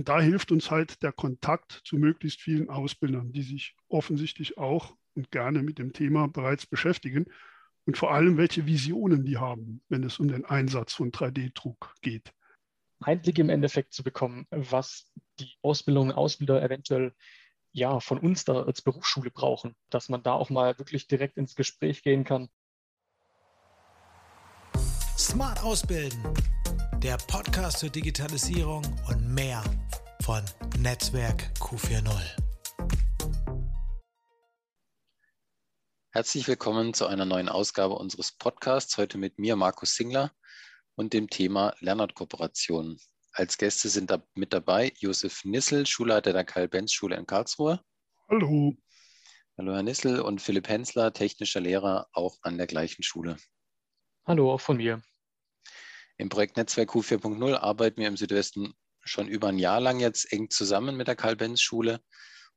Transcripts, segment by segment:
Und da hilft uns halt der Kontakt zu möglichst vielen Ausbildern, die sich offensichtlich auch und gerne mit dem Thema bereits beschäftigen und vor allem, welche Visionen die haben, wenn es um den Einsatz von 3D-Druck geht. Einblick im Endeffekt zu bekommen, was die Ausbildung, Ausbilder eventuell ja von uns da als Berufsschule brauchen, dass man da auch mal wirklich direkt ins Gespräch gehen kann. Smart Ausbilden, der Podcast zur Digitalisierung und mehr von Netzwerk Q40. Herzlich willkommen zu einer neuen Ausgabe unseres Podcasts. Heute mit mir, Markus Singler, und dem Thema Lernortkooperation. Als Gäste sind da mit dabei Josef Nissel, Schulleiter der Karl-Benz-Schule in Karlsruhe. Hallo. Hallo, Herr Nissel und Philipp Hensler, technischer Lehrer, auch an der gleichen Schule. Hallo, auch von mir. Im Projekt Netzwerk Q4.0 arbeiten wir im Südwesten schon über ein Jahr lang jetzt eng zusammen mit der Karl-Benz-Schule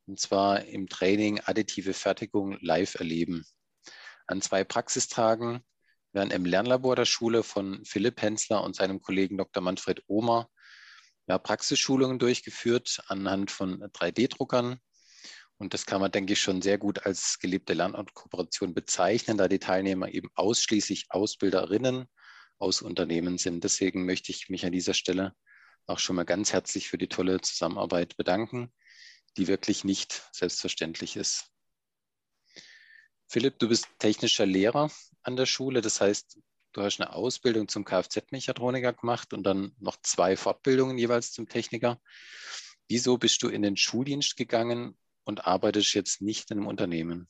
und zwar im Training additive Fertigung live erleben. An zwei Praxistagen werden im Lernlabor der Schule von Philipp Hensler und seinem Kollegen Dr. Manfred Ohmer ja, Praxisschulungen durchgeführt anhand von 3D-Druckern. Und das kann man, denke ich, schon sehr gut als gelebte Lernortkooperation bezeichnen, da die Teilnehmer eben ausschließlich Ausbilderinnen aus Unternehmen sind. Deswegen möchte ich mich an dieser Stelle auch schon mal ganz herzlich für die tolle Zusammenarbeit bedanken die wirklich nicht selbstverständlich ist. Philipp, du bist technischer Lehrer an der Schule. Das heißt, du hast eine Ausbildung zum Kfz-Mechatroniker gemacht und dann noch zwei Fortbildungen jeweils zum Techniker. Wieso bist du in den Schuldienst gegangen und arbeitest jetzt nicht in einem Unternehmen?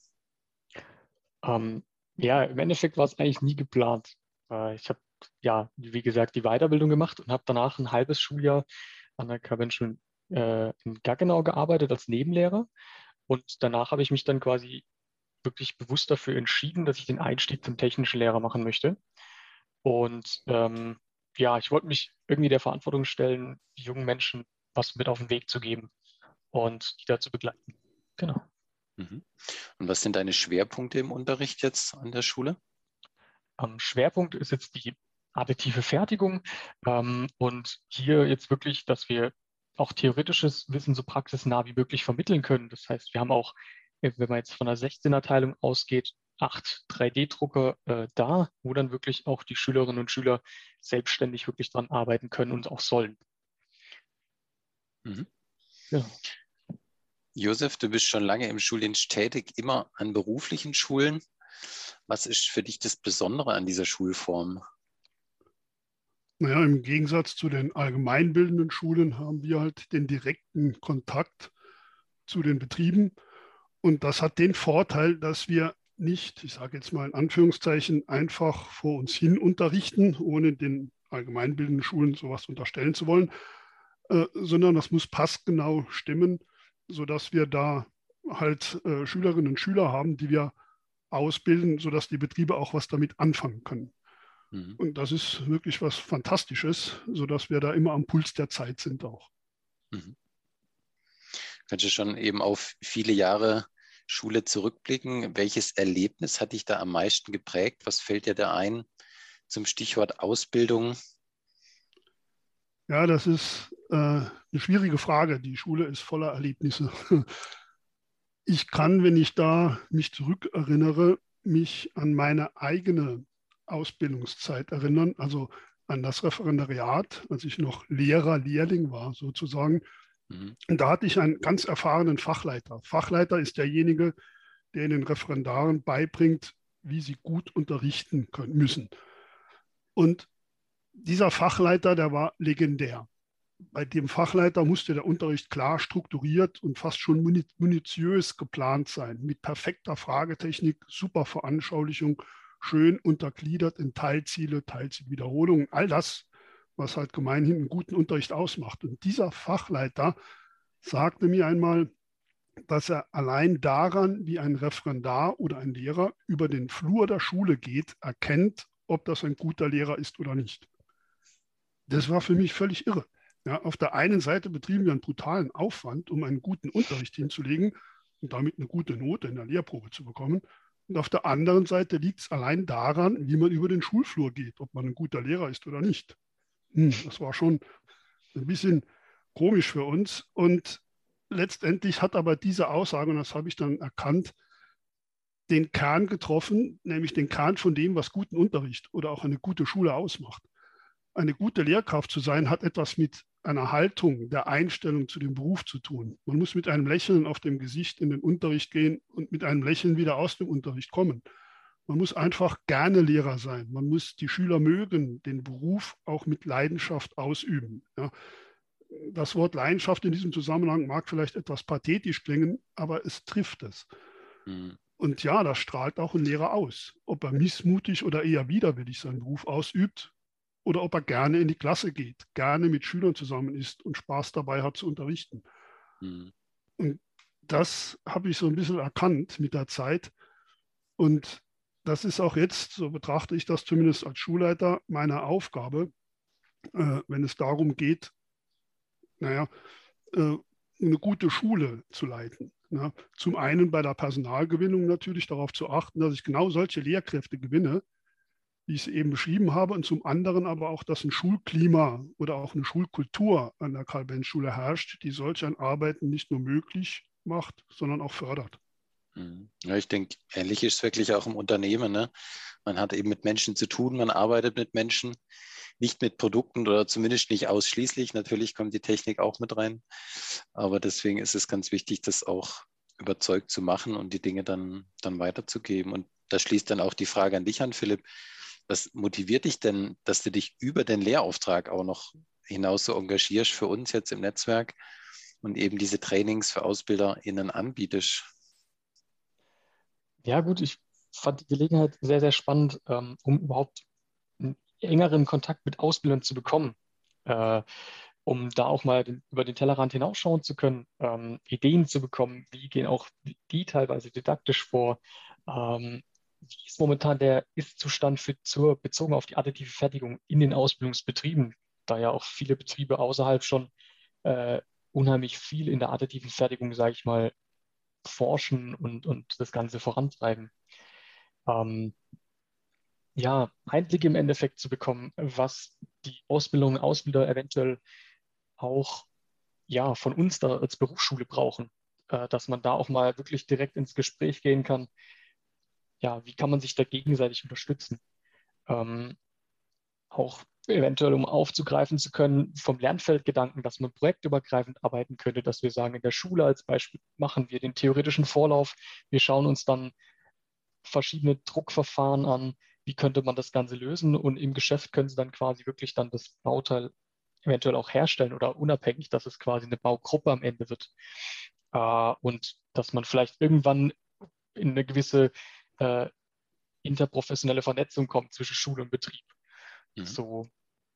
Ähm, ja, im Endeffekt war es eigentlich nie geplant. Äh, ich habe ja, wie gesagt, die Weiterbildung gemacht und habe danach ein halbes Schuljahr an der Kavenschule äh, in Gaggenau gearbeitet als Nebenlehrer. Und danach habe ich mich dann quasi wirklich bewusst dafür entschieden, dass ich den Einstieg zum technischen Lehrer machen möchte. Und ähm, ja, ich wollte mich irgendwie der Verantwortung stellen, jungen Menschen was mit auf den Weg zu geben und die dazu begleiten. Genau. Mhm. Und was sind deine Schwerpunkte im Unterricht jetzt an der Schule? Am Schwerpunkt ist jetzt die additive Fertigung ähm, und hier jetzt wirklich, dass wir auch theoretisches Wissen so praxisnah wie möglich vermitteln können. Das heißt, wir haben auch, äh, wenn man jetzt von der 16er-Teilung ausgeht, acht 3D-Drucker äh, da, wo dann wirklich auch die Schülerinnen und Schüler selbstständig wirklich dran arbeiten können und auch sollen. Mhm. Ja. Josef, du bist schon lange im Schuldienst tätig, immer an beruflichen Schulen. Was ist für dich das Besondere an dieser Schulform? Naja, im Gegensatz zu den allgemeinbildenden Schulen haben wir halt den direkten Kontakt zu den Betrieben. Und das hat den Vorteil, dass wir nicht, ich sage jetzt mal in Anführungszeichen, einfach vor uns hin unterrichten, ohne den allgemeinbildenden Schulen sowas unterstellen zu wollen, äh, sondern das muss passgenau stimmen, sodass wir da halt äh, Schülerinnen und Schüler haben, die wir ausbilden, sodass die Betriebe auch was damit anfangen können. Mhm. Und das ist wirklich was Fantastisches, sodass wir da immer am Puls der Zeit sind auch. Mhm. Kannst du schon eben auf viele Jahre Schule zurückblicken? Welches Erlebnis hat dich da am meisten geprägt? Was fällt dir da ein zum Stichwort Ausbildung? Ja, das ist äh, eine schwierige Frage. Die Schule ist voller Erlebnisse. Ich kann, wenn ich da mich zurückerinnere, mich an meine eigene Ausbildungszeit erinnern, also an das Referendariat, als ich noch Lehrer, Lehrling war sozusagen. Mhm. Und da hatte ich einen ganz erfahrenen Fachleiter. Fachleiter ist derjenige, der den Referendaren beibringt, wie sie gut unterrichten können müssen. Und dieser Fachleiter, der war legendär. Bei dem Fachleiter musste der Unterricht klar strukturiert und fast schon minutiös geplant sein, mit perfekter Fragetechnik, super Veranschaulichung schön untergliedert in Teilziele, Teilzielwiederholungen, all das, was halt gemeinhin einen guten Unterricht ausmacht. Und dieser Fachleiter sagte mir einmal, dass er allein daran, wie ein Referendar oder ein Lehrer über den Flur der Schule geht, erkennt, ob das ein guter Lehrer ist oder nicht. Das war für mich völlig irre. Ja, auf der einen Seite betrieben wir einen brutalen Aufwand, um einen guten Unterricht hinzulegen und damit eine gute Note in der Lehrprobe zu bekommen. Und auf der anderen Seite liegt es allein daran, wie man über den Schulflur geht, ob man ein guter Lehrer ist oder nicht. Hm, das war schon ein bisschen komisch für uns. Und letztendlich hat aber diese Aussage, und das habe ich dann erkannt, den Kern getroffen, nämlich den Kern von dem, was guten Unterricht oder auch eine gute Schule ausmacht. Eine gute Lehrkraft zu sein, hat etwas mit einer Haltung, der Einstellung zu dem Beruf zu tun. Man muss mit einem Lächeln auf dem Gesicht in den Unterricht gehen und mit einem Lächeln wieder aus dem Unterricht kommen. Man muss einfach gerne Lehrer sein. Man muss die Schüler mögen, den Beruf auch mit Leidenschaft ausüben. Ja. Das Wort Leidenschaft in diesem Zusammenhang mag vielleicht etwas pathetisch klingen, aber es trifft es. Mhm. Und ja, das strahlt auch ein Lehrer aus. Ob er missmutig oder eher widerwillig seinen Beruf ausübt oder ob er gerne in die Klasse geht, gerne mit Schülern zusammen ist und Spaß dabei hat zu unterrichten. Mhm. Und das habe ich so ein bisschen erkannt mit der Zeit. Und das ist auch jetzt, so betrachte ich das zumindest als Schulleiter, meine Aufgabe, äh, wenn es darum geht, naja, äh, eine gute Schule zu leiten. Ja, zum einen bei der Personalgewinnung natürlich darauf zu achten, dass ich genau solche Lehrkräfte gewinne, wie ich es eben beschrieben habe, und zum anderen aber auch, dass ein Schulklima oder auch eine Schulkultur an der Karl-Benz-Schule herrscht, die solch ein Arbeiten nicht nur möglich macht, sondern auch fördert. Mhm. Ja, ich denke, ähnlich ist es wirklich auch im Unternehmen. Ne? Man hat eben mit Menschen zu tun, man arbeitet mit Menschen, nicht mit Produkten oder zumindest nicht ausschließlich. Natürlich kommt die Technik auch mit rein, aber deswegen ist es ganz wichtig, das auch überzeugt zu machen und die Dinge dann, dann weiterzugeben. Und da schließt dann auch die Frage an dich an, Philipp. Was motiviert dich denn, dass du dich über den Lehrauftrag auch noch hinaus so engagierst für uns jetzt im Netzwerk und eben diese Trainings für AusbilderInnen anbietest? Ja, gut, ich fand die Gelegenheit sehr, sehr spannend, ähm, um überhaupt einen engeren Kontakt mit Ausbildern zu bekommen, äh, um da auch mal über den Tellerrand hinausschauen zu können, ähm, Ideen zu bekommen, wie gehen auch die teilweise didaktisch vor, ähm, wie ist momentan der Ist-Zustand für, zur, bezogen auf die additive Fertigung in den Ausbildungsbetrieben, da ja auch viele Betriebe außerhalb schon äh, unheimlich viel in der additiven Fertigung, sage ich mal, forschen und, und das Ganze vorantreiben. Ähm, ja, Einblick im Endeffekt zu bekommen, was die Ausbildung, Ausbilder eventuell auch ja, von uns da als Berufsschule brauchen, äh, dass man da auch mal wirklich direkt ins Gespräch gehen kann. Ja, wie kann man sich da gegenseitig unterstützen? Ähm, auch eventuell, um aufzugreifen zu können, vom Lernfeldgedanken, dass man projektübergreifend arbeiten könnte, dass wir sagen, in der Schule als Beispiel machen wir den theoretischen Vorlauf, wir schauen uns dann verschiedene Druckverfahren an, wie könnte man das Ganze lösen und im Geschäft können sie dann quasi wirklich dann das Bauteil eventuell auch herstellen oder unabhängig, dass es quasi eine Baugruppe am Ende wird. Äh, und dass man vielleicht irgendwann in eine gewisse äh, interprofessionelle Vernetzung kommt zwischen Schule und Betrieb. Mhm. So,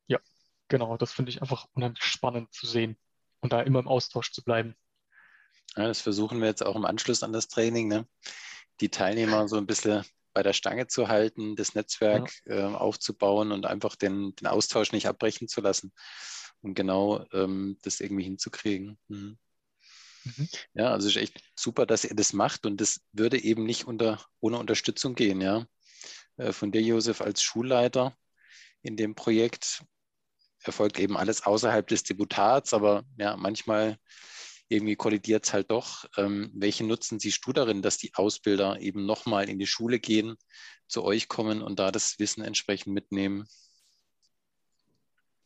ja, genau, das finde ich einfach unheimlich spannend zu sehen und da immer im Austausch zu bleiben. Ja, das versuchen wir jetzt auch im Anschluss an das Training, ne? die Teilnehmer so ein bisschen bei der Stange zu halten, das Netzwerk ja. äh, aufzubauen und einfach den, den Austausch nicht abbrechen zu lassen und genau ähm, das irgendwie hinzukriegen. Mhm. Mhm. Ja, also es ist echt super, dass ihr das macht und das würde eben nicht unter, ohne Unterstützung gehen, ja. Äh, von dir, Josef, als Schulleiter in dem Projekt erfolgt eben alles außerhalb des Deputats, aber ja, manchmal irgendwie kollidiert es halt doch. Ähm, welchen Nutzen siehst du darin, dass die Ausbilder eben nochmal in die Schule gehen, zu euch kommen und da das Wissen entsprechend mitnehmen?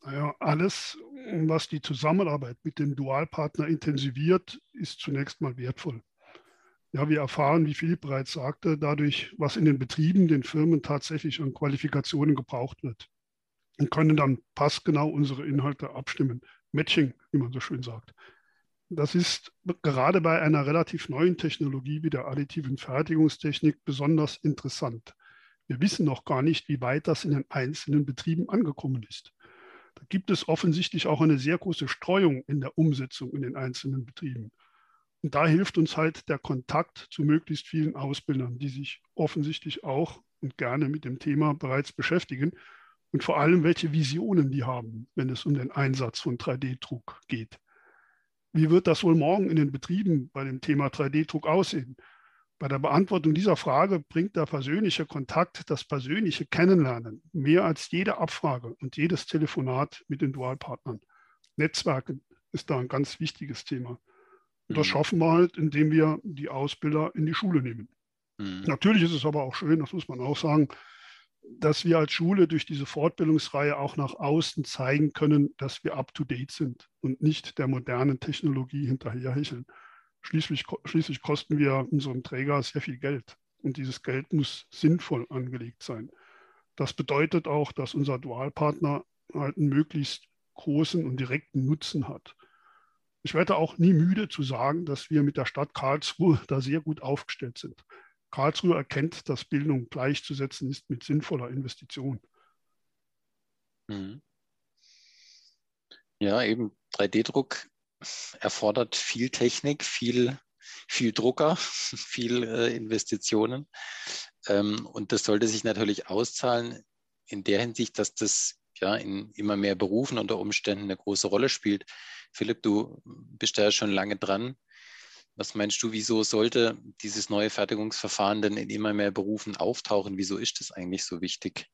Naja, alles, was die Zusammenarbeit mit dem Dualpartner intensiviert, ist zunächst mal wertvoll. Ja, wir erfahren, wie Philipp bereits sagte, dadurch, was in den Betrieben, den Firmen tatsächlich an Qualifikationen gebraucht wird und können dann passgenau unsere Inhalte abstimmen. Matching, wie man so schön sagt. Das ist gerade bei einer relativ neuen Technologie wie der additiven Fertigungstechnik besonders interessant. Wir wissen noch gar nicht, wie weit das in den einzelnen Betrieben angekommen ist. Da gibt es offensichtlich auch eine sehr große Streuung in der Umsetzung in den einzelnen Betrieben. Und da hilft uns halt der Kontakt zu möglichst vielen Ausbildern, die sich offensichtlich auch und gerne mit dem Thema bereits beschäftigen und vor allem, welche Visionen die haben, wenn es um den Einsatz von 3D-Druck geht. Wie wird das wohl morgen in den Betrieben bei dem Thema 3D-Druck aussehen? Bei der Beantwortung dieser Frage bringt der persönliche Kontakt, das persönliche Kennenlernen mehr als jede Abfrage und jedes Telefonat mit den Dualpartnern. Netzwerken ist da ein ganz wichtiges Thema. Und das mhm. schaffen wir halt, indem wir die Ausbilder in die Schule nehmen. Mhm. Natürlich ist es aber auch schön, das muss man auch sagen, dass wir als Schule durch diese Fortbildungsreihe auch nach außen zeigen können, dass wir up-to-date sind und nicht der modernen Technologie hinterherhecheln. Schließlich, schließlich kosten wir unserem Träger sehr viel Geld und dieses Geld muss sinnvoll angelegt sein. Das bedeutet auch, dass unser Dualpartner halt einen möglichst großen und direkten Nutzen hat. Ich werde auch nie müde zu sagen, dass wir mit der Stadt Karlsruhe da sehr gut aufgestellt sind. Karlsruhe erkennt, dass Bildung gleichzusetzen ist mit sinnvoller Investition. Mhm. Ja, eben 3D-Druck erfordert viel Technik, viel, viel Drucker, viel äh, Investitionen. Ähm, und das sollte sich natürlich auszahlen in der Hinsicht, dass das ja in immer mehr Berufen unter Umständen eine große Rolle spielt. Philipp, du bist da ja schon lange dran. Was meinst du, wieso sollte dieses neue Fertigungsverfahren denn in immer mehr Berufen auftauchen? Wieso ist das eigentlich so wichtig?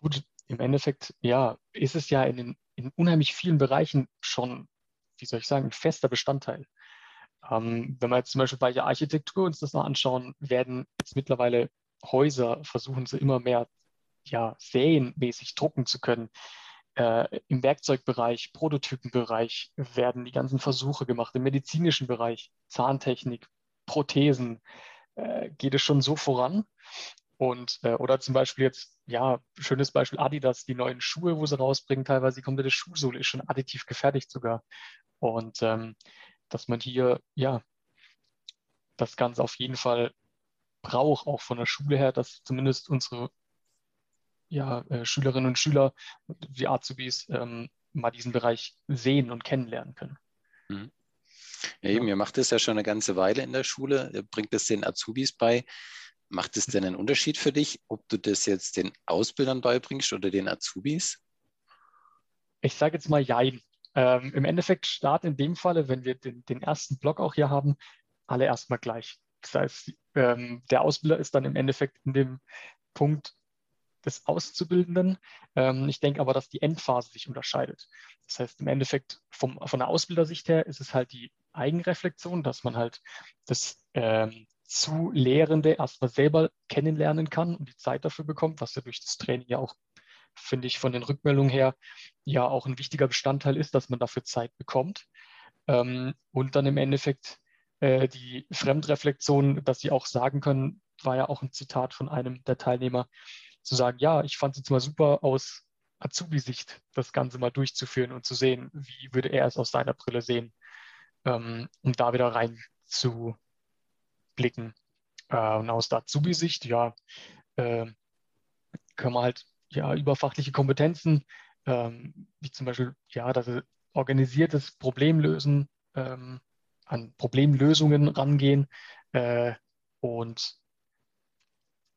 Gut, im Endeffekt, ja, ist es ja in, in unheimlich vielen Bereichen schon, wie soll ich sagen, ein fester Bestandteil. Ähm, wenn wir jetzt zum Beispiel bei der Architektur uns das mal anschauen, werden jetzt mittlerweile Häuser, versuchen sie immer mehr ja, serienmäßig drucken zu können. Äh, Im Werkzeugbereich, Prototypenbereich werden die ganzen Versuche gemacht. Im medizinischen Bereich, Zahntechnik, Prothesen, äh, geht es schon so voran. Und, äh, oder zum Beispiel jetzt, ja, schönes Beispiel Adidas, die neuen Schuhe, wo sie rausbringen, teilweise die komplette Schuhsohle ist schon additiv gefertigt sogar. Und ähm, dass man hier, ja, das Ganze auf jeden Fall braucht, auch von der Schule her, dass zumindest unsere ja, äh, Schülerinnen und Schüler, die Azubis, ähm, mal diesen Bereich sehen und kennenlernen können. Mhm. Ja, eben, ihr macht das ja schon eine ganze Weile in der Schule, ihr bringt es den Azubis bei. Macht es denn einen Unterschied für dich, ob du das jetzt den Ausbildern beibringst oder den Azubis? Ich sage jetzt mal Jein. Ähm, Im Endeffekt starten in dem Falle, wenn wir den, den ersten Block auch hier haben, alle erstmal gleich. Das heißt, ähm, der Ausbilder ist dann im Endeffekt in dem Punkt des Auszubildenden. Ähm, ich denke aber, dass die Endphase sich unterscheidet. Das heißt, im Endeffekt vom, von der Ausbildersicht her ist es halt die Eigenreflexion, dass man halt das ähm, zu Lehrende erstmal selber kennenlernen kann und die Zeit dafür bekommt, was ja durch das Training ja auch, finde ich, von den Rückmeldungen her ja auch ein wichtiger Bestandteil ist, dass man dafür Zeit bekommt. Ähm, und dann im Endeffekt äh, die Fremdreflexion, dass sie auch sagen können, war ja auch ein Zitat von einem der Teilnehmer, zu sagen, ja, ich fand es jetzt mal super aus Azubi-Sicht, das Ganze mal durchzuführen und zu sehen, wie würde er es aus seiner Brille sehen, ähm, um da wieder rein zu blicken. Äh, und aus der Azubi-Sicht, ja, äh, können wir halt ja über fachliche Kompetenzen, ähm, wie zum Beispiel, ja, dass organisiertes Problemlösen, ähm, an Problemlösungen rangehen äh, und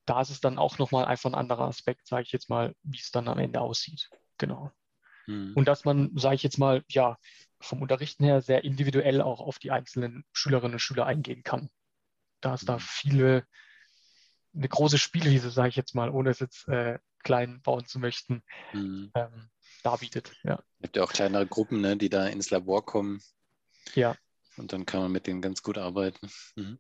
da ist es dann auch nochmal einfach ein anderer Aspekt, sage ich jetzt mal, wie es dann am Ende aussieht. Genau. Hm. Und dass man, sage ich jetzt mal, ja, vom Unterrichten her sehr individuell auch auf die einzelnen Schülerinnen und Schüler eingehen kann. Da es da viele, eine große Spielwiese, sage ich jetzt mal, ohne es jetzt äh, klein bauen zu möchten, hm. ähm, darbietet. Ja. Es gibt ja auch kleinere Gruppen, ne, die da ins Labor kommen. Ja. Und dann kann man mit denen ganz gut arbeiten. Mhm.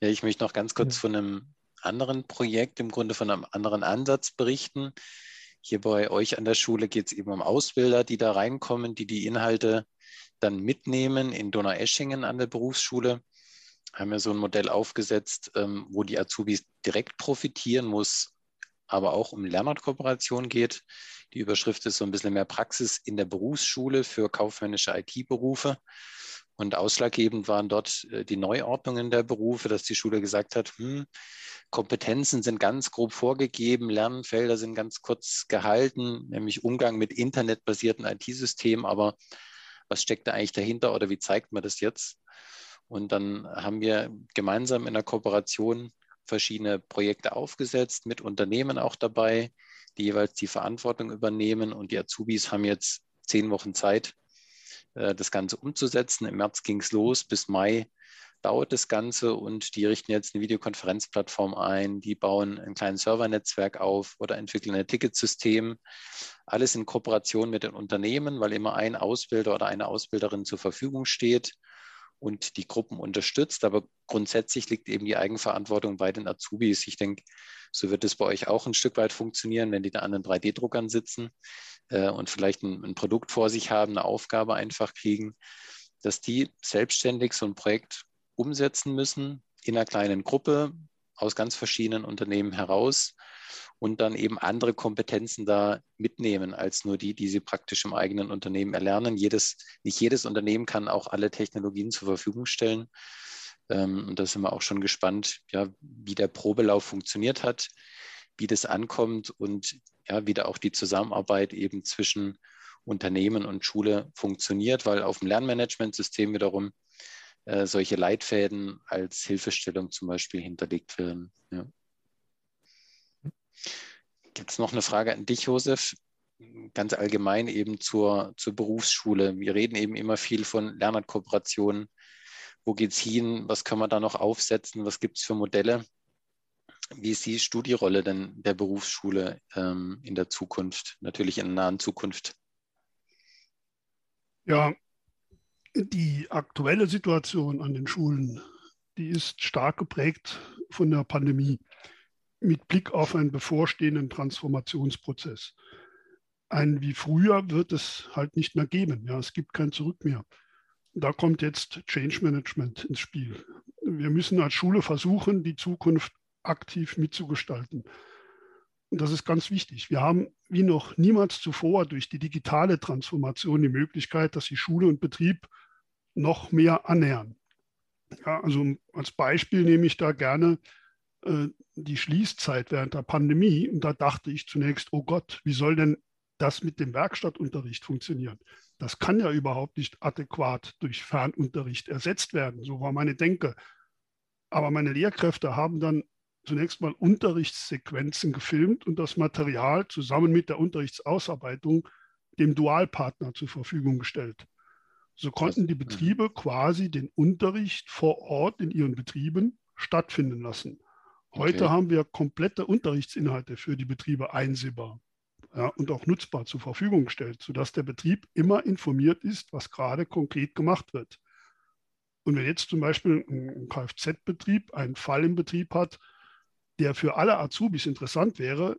Ja, ich möchte noch ganz kurz ja. von einem anderen Projekt, im Grunde von einem anderen Ansatz berichten. Hier bei euch an der Schule geht es eben um Ausbilder, die da reinkommen, die die Inhalte dann mitnehmen in Donaueschingen an der Berufsschule. Haben wir so ein Modell aufgesetzt, ähm, wo die Azubis direkt profitieren, muss aber auch um Lernortkooperation geht. Die Überschrift ist so ein bisschen mehr Praxis in der Berufsschule für kaufmännische IT-Berufe. Und ausschlaggebend waren dort äh, die Neuordnungen der Berufe, dass die Schule gesagt hat, hm, Kompetenzen sind ganz grob vorgegeben, Lernfelder sind ganz kurz gehalten, nämlich Umgang mit internetbasierten IT-Systemen. Aber was steckt da eigentlich dahinter oder wie zeigt man das jetzt? Und dann haben wir gemeinsam in der Kooperation verschiedene Projekte aufgesetzt, mit Unternehmen auch dabei, die jeweils die Verantwortung übernehmen. Und die Azubis haben jetzt zehn Wochen Zeit, äh, das Ganze umzusetzen. Im März ging es los, bis Mai baut das Ganze und die richten jetzt eine Videokonferenzplattform ein, die bauen ein kleines Servernetzwerk auf oder entwickeln ein Ticketsystem. Alles in Kooperation mit den Unternehmen, weil immer ein Ausbilder oder eine Ausbilderin zur Verfügung steht und die Gruppen unterstützt. Aber grundsätzlich liegt eben die Eigenverantwortung bei den Azubis. Ich denke, so wird es bei euch auch ein Stück weit funktionieren, wenn die da an den 3D-Druckern sitzen äh, und vielleicht ein, ein Produkt vor sich haben, eine Aufgabe einfach kriegen, dass die selbstständig so ein Projekt umsetzen müssen in einer kleinen Gruppe aus ganz verschiedenen Unternehmen heraus und dann eben andere Kompetenzen da mitnehmen als nur die, die sie praktisch im eigenen Unternehmen erlernen. Jedes, nicht jedes Unternehmen kann auch alle Technologien zur Verfügung stellen. Ähm, und da sind wir auch schon gespannt, ja, wie der Probelauf funktioniert hat, wie das ankommt und ja, wie da auch die Zusammenarbeit eben zwischen Unternehmen und Schule funktioniert, weil auf dem Lernmanagementsystem wiederum äh, solche Leitfäden als Hilfestellung zum Beispiel hinterlegt werden. Ja. Gibt es noch eine Frage an dich, Josef? Ganz allgemein eben zur, zur Berufsschule. Wir reden eben immer viel von Lernkooperationen. Wo geht es hin? Was können wir da noch aufsetzen? Was gibt es für Modelle? Wie du die Rolle denn der Berufsschule ähm, in der Zukunft, natürlich in der nahen Zukunft? Ja, die aktuelle Situation an den Schulen, die ist stark geprägt von der Pandemie mit Blick auf einen bevorstehenden Transformationsprozess. Ein wie früher wird es halt nicht mehr geben. Ja, es gibt kein Zurück mehr. Da kommt jetzt Change Management ins Spiel. Wir müssen als Schule versuchen, die Zukunft aktiv mitzugestalten. Und das ist ganz wichtig. Wir haben wie noch niemals zuvor durch die digitale Transformation die Möglichkeit, dass sich Schule und Betrieb noch mehr annähern. Ja, also als Beispiel nehme ich da gerne die Schließzeit während der Pandemie. Und da dachte ich zunächst, oh Gott, wie soll denn das mit dem Werkstattunterricht funktionieren? Das kann ja überhaupt nicht adäquat durch Fernunterricht ersetzt werden. So war meine Denke. Aber meine Lehrkräfte haben dann zunächst mal Unterrichtssequenzen gefilmt und das Material zusammen mit der Unterrichtsausarbeitung dem Dualpartner zur Verfügung gestellt. So konnten die Betriebe quasi den Unterricht vor Ort in ihren Betrieben stattfinden lassen. Heute okay. haben wir komplette Unterrichtsinhalte für die Betriebe einsehbar ja, und auch nutzbar zur Verfügung gestellt, sodass der Betrieb immer informiert ist, was gerade konkret gemacht wird. Und wenn jetzt zum Beispiel ein Kfz-Betrieb einen Fall im Betrieb hat, der für alle Azubis interessant wäre,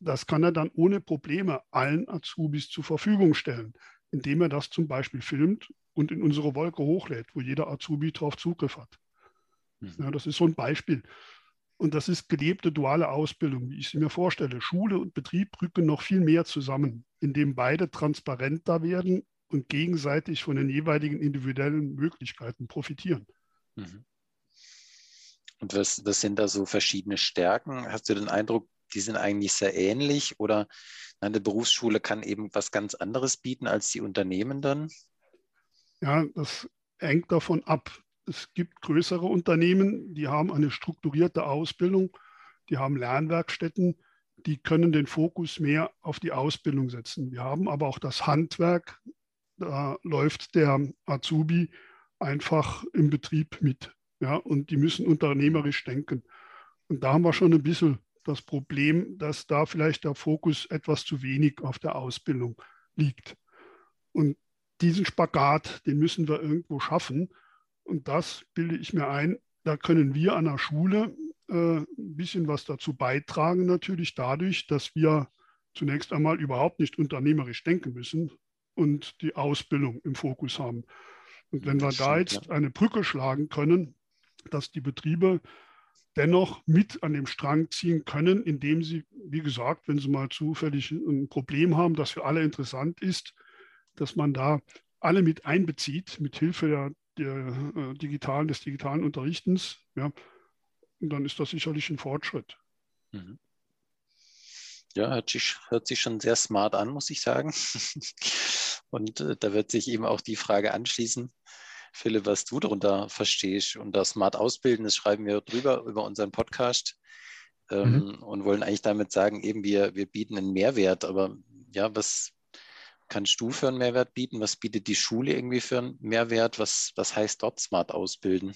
das kann er dann ohne Probleme allen Azubis zur Verfügung stellen, indem er das zum Beispiel filmt und in unsere Wolke hochlädt, wo jeder Azubi darauf Zugriff hat. Mhm. Ja, das ist so ein Beispiel. Und das ist gelebte duale Ausbildung, wie ich sie mir vorstelle. Schule und Betrieb rücken noch viel mehr zusammen, indem beide transparenter werden und gegenseitig von den jeweiligen individuellen Möglichkeiten profitieren. Mhm. Und was, was sind da so verschiedene Stärken? Hast du den Eindruck, die sind eigentlich sehr ähnlich oder eine Berufsschule kann eben was ganz anderes bieten als die Unternehmen dann? Ja, das hängt davon ab. Es gibt größere Unternehmen, die haben eine strukturierte Ausbildung, die haben Lernwerkstätten, die können den Fokus mehr auf die Ausbildung setzen. Wir haben aber auch das Handwerk, da läuft der Azubi einfach im Betrieb mit. Ja, und die müssen unternehmerisch denken. Und da haben wir schon ein bisschen das Problem, dass da vielleicht der Fokus etwas zu wenig auf der Ausbildung liegt. Und diesen Spagat, den müssen wir irgendwo schaffen. Und das bilde ich mir ein, da können wir an der Schule äh, ein bisschen was dazu beitragen, natürlich dadurch, dass wir zunächst einmal überhaupt nicht unternehmerisch denken müssen und die Ausbildung im Fokus haben. Und wenn wir da jetzt eine Brücke schlagen können, dass die Betriebe dennoch mit an dem Strang ziehen können, indem sie, wie gesagt, wenn sie mal zufällig ein Problem haben, das für alle interessant ist, dass man da alle mit einbezieht, mit Hilfe der, der äh, digitalen, des digitalen Unterrichtens. Ja, dann ist das sicherlich ein Fortschritt. Mhm. Ja, hört sich, hört sich schon sehr smart an, muss ich sagen. Und äh, da wird sich eben auch die Frage anschließen, Philipp, was du darunter verstehst. Und das Smart Ausbilden, das schreiben wir drüber über unseren Podcast ähm, mhm. und wollen eigentlich damit sagen, eben wir, wir bieten einen Mehrwert. Aber ja, was kannst du für einen Mehrwert bieten? Was bietet die Schule irgendwie für einen Mehrwert? Was, was heißt dort Smart Ausbilden?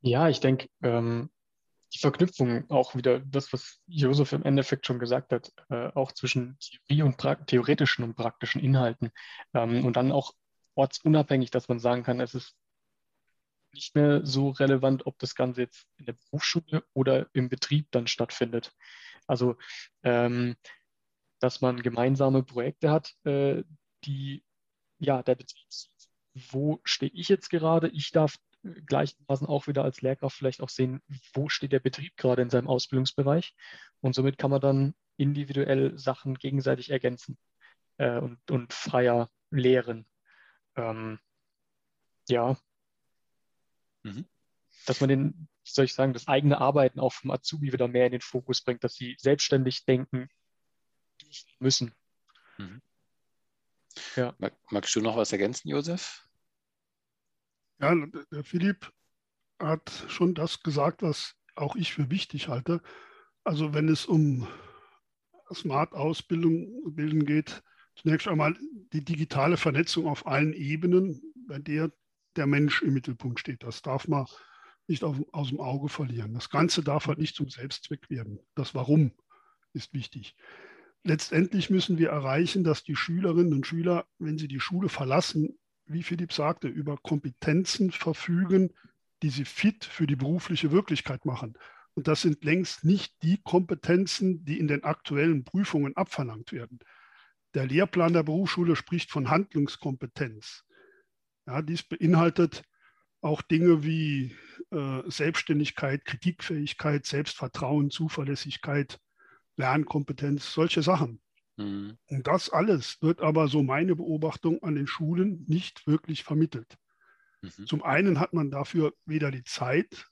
Ja, ich denke, ähm, die Verknüpfung auch wieder, das, was Josef im Endeffekt schon gesagt hat, äh, auch zwischen Theorie und theoretischen und praktischen Inhalten ähm, und dann auch ortsunabhängig, dass man sagen kann, es ist nicht mehr so relevant, ob das Ganze jetzt in der Berufsschule oder im Betrieb dann stattfindet. Also, ähm, dass man gemeinsame Projekte hat, äh, die, ja, der Betrieb sieht, wo stehe ich jetzt gerade? Ich darf gleichermaßen auch wieder als Lehrkraft vielleicht auch sehen, wo steht der Betrieb gerade in seinem Ausbildungsbereich. Und somit kann man dann individuell Sachen gegenseitig ergänzen äh, und, und freier lehren. Ähm, ja. Mhm. Dass man den, soll ich sagen, das eigene Arbeiten auch vom Azubi wieder mehr in den Fokus bringt, dass sie selbstständig denken müssen. Mhm. Ja. Magst du noch was ergänzen, Josef? Ja, der Philipp hat schon das gesagt, was auch ich für wichtig halte. Also wenn es um Smart-Ausbildung bilden geht, zunächst einmal die digitale Vernetzung auf allen Ebenen, bei der der Mensch im Mittelpunkt steht. Das darf man nicht auf, aus dem Auge verlieren. Das Ganze darf halt nicht zum Selbstzweck werden. Das Warum ist wichtig. Letztendlich müssen wir erreichen, dass die Schülerinnen und Schüler, wenn sie die Schule verlassen, wie Philipp sagte, über Kompetenzen verfügen, die sie fit für die berufliche Wirklichkeit machen. Und das sind längst nicht die Kompetenzen, die in den aktuellen Prüfungen abverlangt werden. Der Lehrplan der Berufsschule spricht von Handlungskompetenz. Ja, dies beinhaltet auch Dinge wie äh, Selbstständigkeit, Kritikfähigkeit, Selbstvertrauen, Zuverlässigkeit, Lernkompetenz, solche Sachen. Mhm. Und das alles wird aber, so meine Beobachtung, an den Schulen nicht wirklich vermittelt. Mhm. Zum einen hat man dafür weder die Zeit,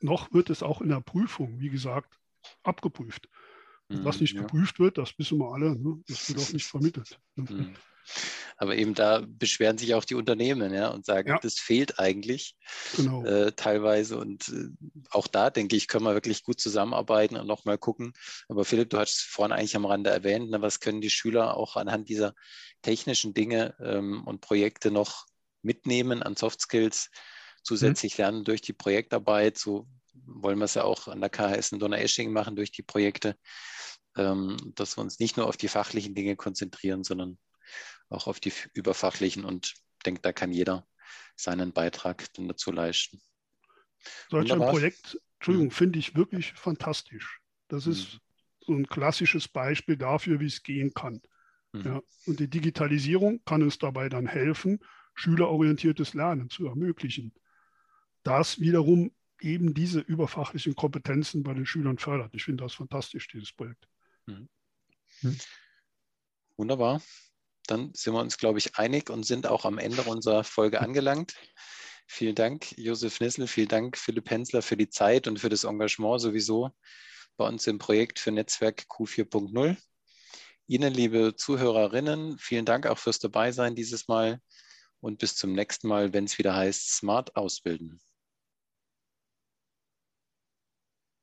noch wird es auch in der Prüfung, wie gesagt, abgeprüft. Mhm, was nicht ja. geprüft wird, das wissen wir alle, ne? das wird auch nicht vermittelt. Ne? Mhm. Aber eben da beschweren sich auch die Unternehmen ja, und sagen, ja. das fehlt eigentlich genau. äh, teilweise. Und äh, auch da, denke ich, können wir wirklich gut zusammenarbeiten und nochmal gucken. Aber Philipp, du hast es vorhin eigentlich am Rande erwähnt, ne, was können die Schüler auch anhand dieser technischen Dinge ähm, und Projekte noch mitnehmen an Soft Skills, zusätzlich mhm. lernen durch die Projektarbeit. So wollen wir es ja auch an der KHS in Donaueschingen machen durch die Projekte, dass wir uns nicht nur auf die fachlichen Dinge konzentrieren, sondern auch auf die überfachlichen und denke, da kann jeder seinen Beitrag dann dazu leisten. Solch ein Projekt, Entschuldigung, mhm. finde ich wirklich fantastisch. Das ist mhm. so ein klassisches Beispiel dafür, wie es gehen kann. Mhm. Ja, und die Digitalisierung kann uns dabei dann helfen, schülerorientiertes Lernen zu ermöglichen. Das wiederum eben diese überfachlichen Kompetenzen bei den Schülern fördert. Ich finde das fantastisch, dieses Projekt. Mhm. mhm. Wunderbar dann sind wir uns, glaube ich, einig und sind auch am Ende unserer Folge angelangt. Vielen Dank, Josef Nissel, vielen Dank, Philipp Hensler, für die Zeit und für das Engagement sowieso bei uns im Projekt für Netzwerk Q4.0. Ihnen, liebe Zuhörerinnen, vielen Dank auch fürs Dabeisein dieses Mal und bis zum nächsten Mal, wenn es wieder heißt Smart Ausbilden.